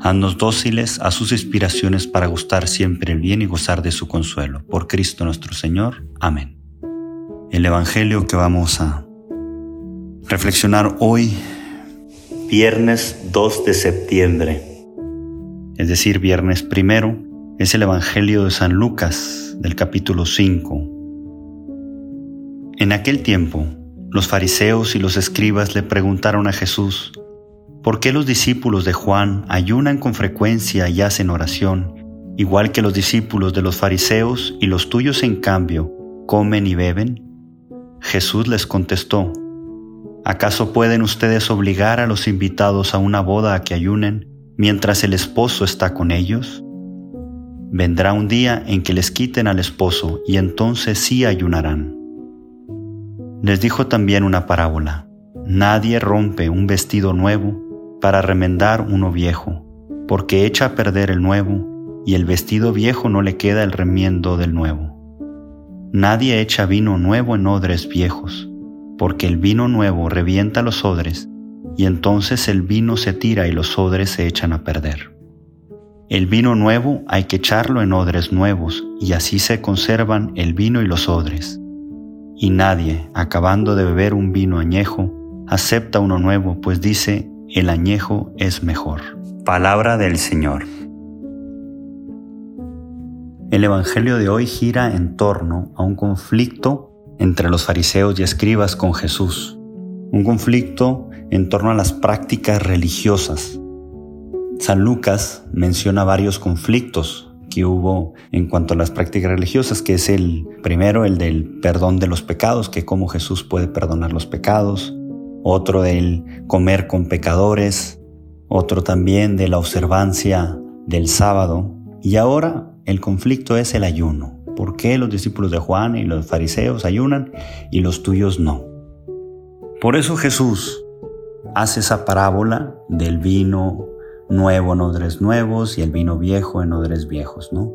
Haznos dóciles a sus inspiraciones para gustar siempre el bien y gozar de su consuelo. Por Cristo nuestro Señor. Amén. El Evangelio que vamos a reflexionar hoy, viernes 2 de septiembre, es decir, viernes primero, es el Evangelio de San Lucas del capítulo 5. En aquel tiempo, los fariseos y los escribas le preguntaron a Jesús, ¿Por qué los discípulos de Juan ayunan con frecuencia y hacen oración, igual que los discípulos de los fariseos y los tuyos en cambio comen y beben? Jesús les contestó, ¿acaso pueden ustedes obligar a los invitados a una boda a que ayunen mientras el esposo está con ellos? Vendrá un día en que les quiten al esposo y entonces sí ayunarán. Les dijo también una parábola. Nadie rompe un vestido nuevo para remendar uno viejo, porque echa a perder el nuevo, y el vestido viejo no le queda el remiendo del nuevo. Nadie echa vino nuevo en odres viejos, porque el vino nuevo revienta los odres, y entonces el vino se tira y los odres se echan a perder. El vino nuevo hay que echarlo en odres nuevos, y así se conservan el vino y los odres. Y nadie, acabando de beber un vino añejo, acepta uno nuevo, pues dice, el añejo es mejor. Palabra del Señor. El Evangelio de hoy gira en torno a un conflicto entre los fariseos y escribas con Jesús, un conflicto en torno a las prácticas religiosas. San Lucas menciona varios conflictos que hubo en cuanto a las prácticas religiosas, que es el primero, el del perdón de los pecados, que cómo Jesús puede perdonar los pecados, otro del comer con pecadores, otro también de la observancia del sábado. Y ahora el conflicto es el ayuno. ¿Por qué los discípulos de Juan y los fariseos ayunan y los tuyos no? Por eso Jesús hace esa parábola del vino nuevo en odres nuevos y el vino viejo en odres viejos, ¿no?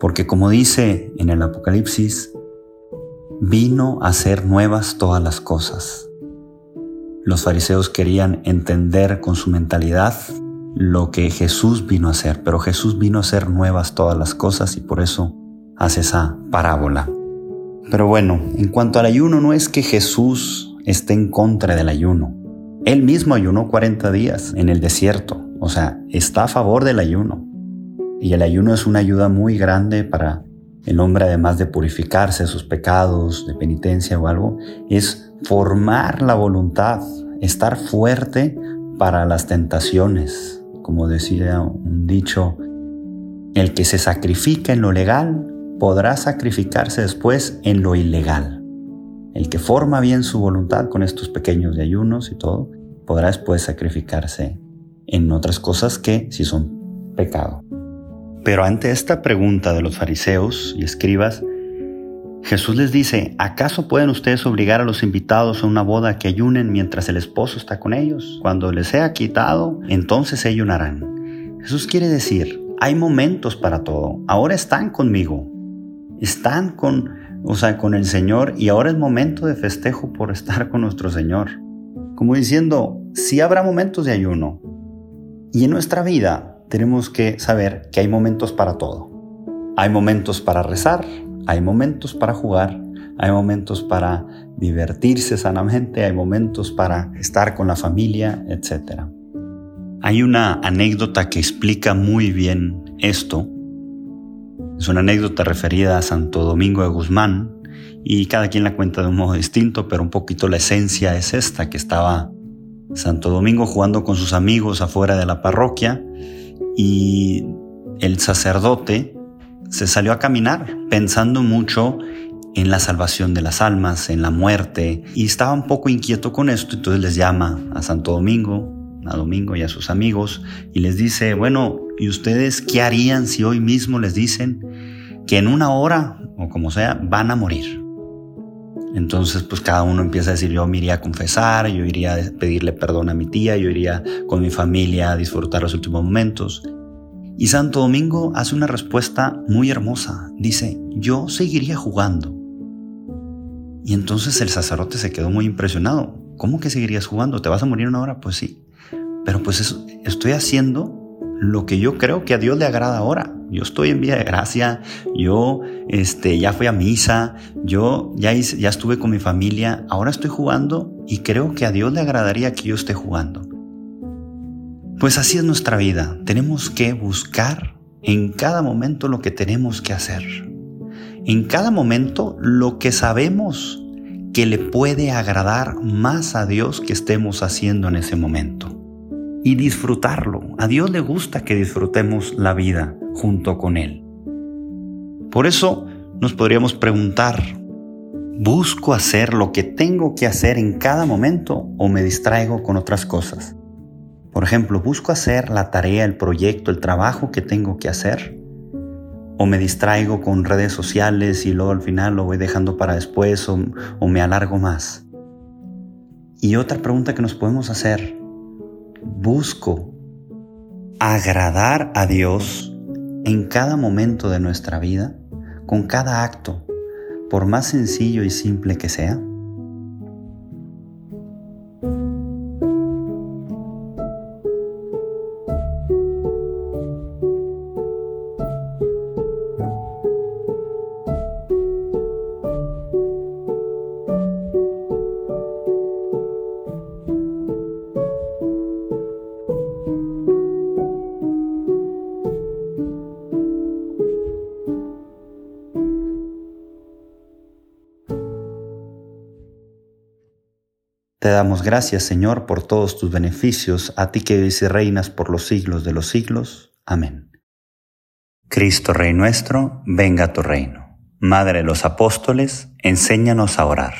Porque como dice en el Apocalipsis, vino a hacer nuevas todas las cosas. Los fariseos querían entender con su mentalidad lo que Jesús vino a hacer, pero Jesús vino a hacer nuevas todas las cosas y por eso hace esa parábola. Pero bueno, en cuanto al ayuno, no es que Jesús esté en contra del ayuno. Él mismo ayunó 40 días en el desierto, o sea, está a favor del ayuno. Y el ayuno es una ayuda muy grande para el hombre, además de purificarse de sus pecados, de penitencia o algo, es formar la voluntad, estar fuerte para las tentaciones. Como decía un dicho, el que se sacrifica en lo legal podrá sacrificarse después en lo ilegal. El que forma bien su voluntad con estos pequeños ayunos y todo, podrá después sacrificarse en otras cosas que si son pecado. Pero ante esta pregunta de los fariseos y escribas, Jesús les dice, ¿acaso pueden ustedes obligar a los invitados a una boda que ayunen mientras el esposo está con ellos? Cuando les sea quitado, entonces ayunarán. Jesús quiere decir, hay momentos para todo. Ahora están conmigo. Están con, o sea, con el Señor y ahora es momento de festejo por estar con nuestro Señor. Como diciendo, sí habrá momentos de ayuno. Y en nuestra vida tenemos que saber que hay momentos para todo. Hay momentos para rezar, hay momentos para jugar, hay momentos para divertirse sanamente, hay momentos para estar con la familia, etc. Hay una anécdota que explica muy bien esto. Es una anécdota referida a Santo Domingo de Guzmán y cada quien la cuenta de un modo distinto, pero un poquito la esencia es esta, que estaba Santo Domingo jugando con sus amigos afuera de la parroquia y el sacerdote se salió a caminar pensando mucho en la salvación de las almas, en la muerte, y estaba un poco inquieto con esto, entonces les llama a Santo Domingo, a Domingo y a sus amigos y les dice, bueno, ¿y ustedes qué harían si hoy mismo les dicen que en una hora o como sea van a morir? Entonces, pues cada uno empieza a decir, yo me iría a confesar, yo iría a pedirle perdón a mi tía, yo iría con mi familia a disfrutar los últimos momentos. Y Santo Domingo hace una respuesta muy hermosa. Dice, yo seguiría jugando. Y entonces el sacerdote se quedó muy impresionado. ¿Cómo que seguirías jugando? ¿Te vas a morir una hora? Pues sí. Pero pues estoy haciendo lo que yo creo que a Dios le agrada ahora. Yo estoy en vía de gracia, yo este, ya fui a misa, yo ya, ya estuve con mi familia, ahora estoy jugando y creo que a Dios le agradaría que yo esté jugando. Pues así es nuestra vida, tenemos que buscar en cada momento lo que tenemos que hacer. En cada momento lo que sabemos que le puede agradar más a Dios que estemos haciendo en ese momento y disfrutarlo. A Dios le gusta que disfrutemos la vida junto con Él. Por eso nos podríamos preguntar, ¿busco hacer lo que tengo que hacer en cada momento o me distraigo con otras cosas? Por ejemplo, ¿busco hacer la tarea, el proyecto, el trabajo que tengo que hacer? ¿O me distraigo con redes sociales y luego al final lo voy dejando para después o, o me alargo más? Y otra pregunta que nos podemos hacer, busco agradar a Dios en cada momento de nuestra vida, con cada acto, por más sencillo y simple que sea? Te damos gracias, Señor, por todos tus beneficios, a ti que vives y reinas por los siglos de los siglos. Amén. Cristo Rey nuestro, venga a tu reino. Madre de los apóstoles, enséñanos a orar.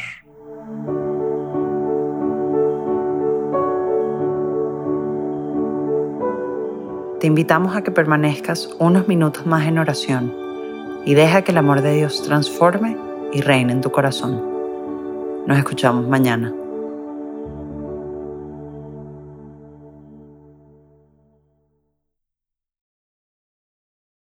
Te invitamos a que permanezcas unos minutos más en oración y deja que el amor de Dios transforme y reine en tu corazón. Nos escuchamos mañana.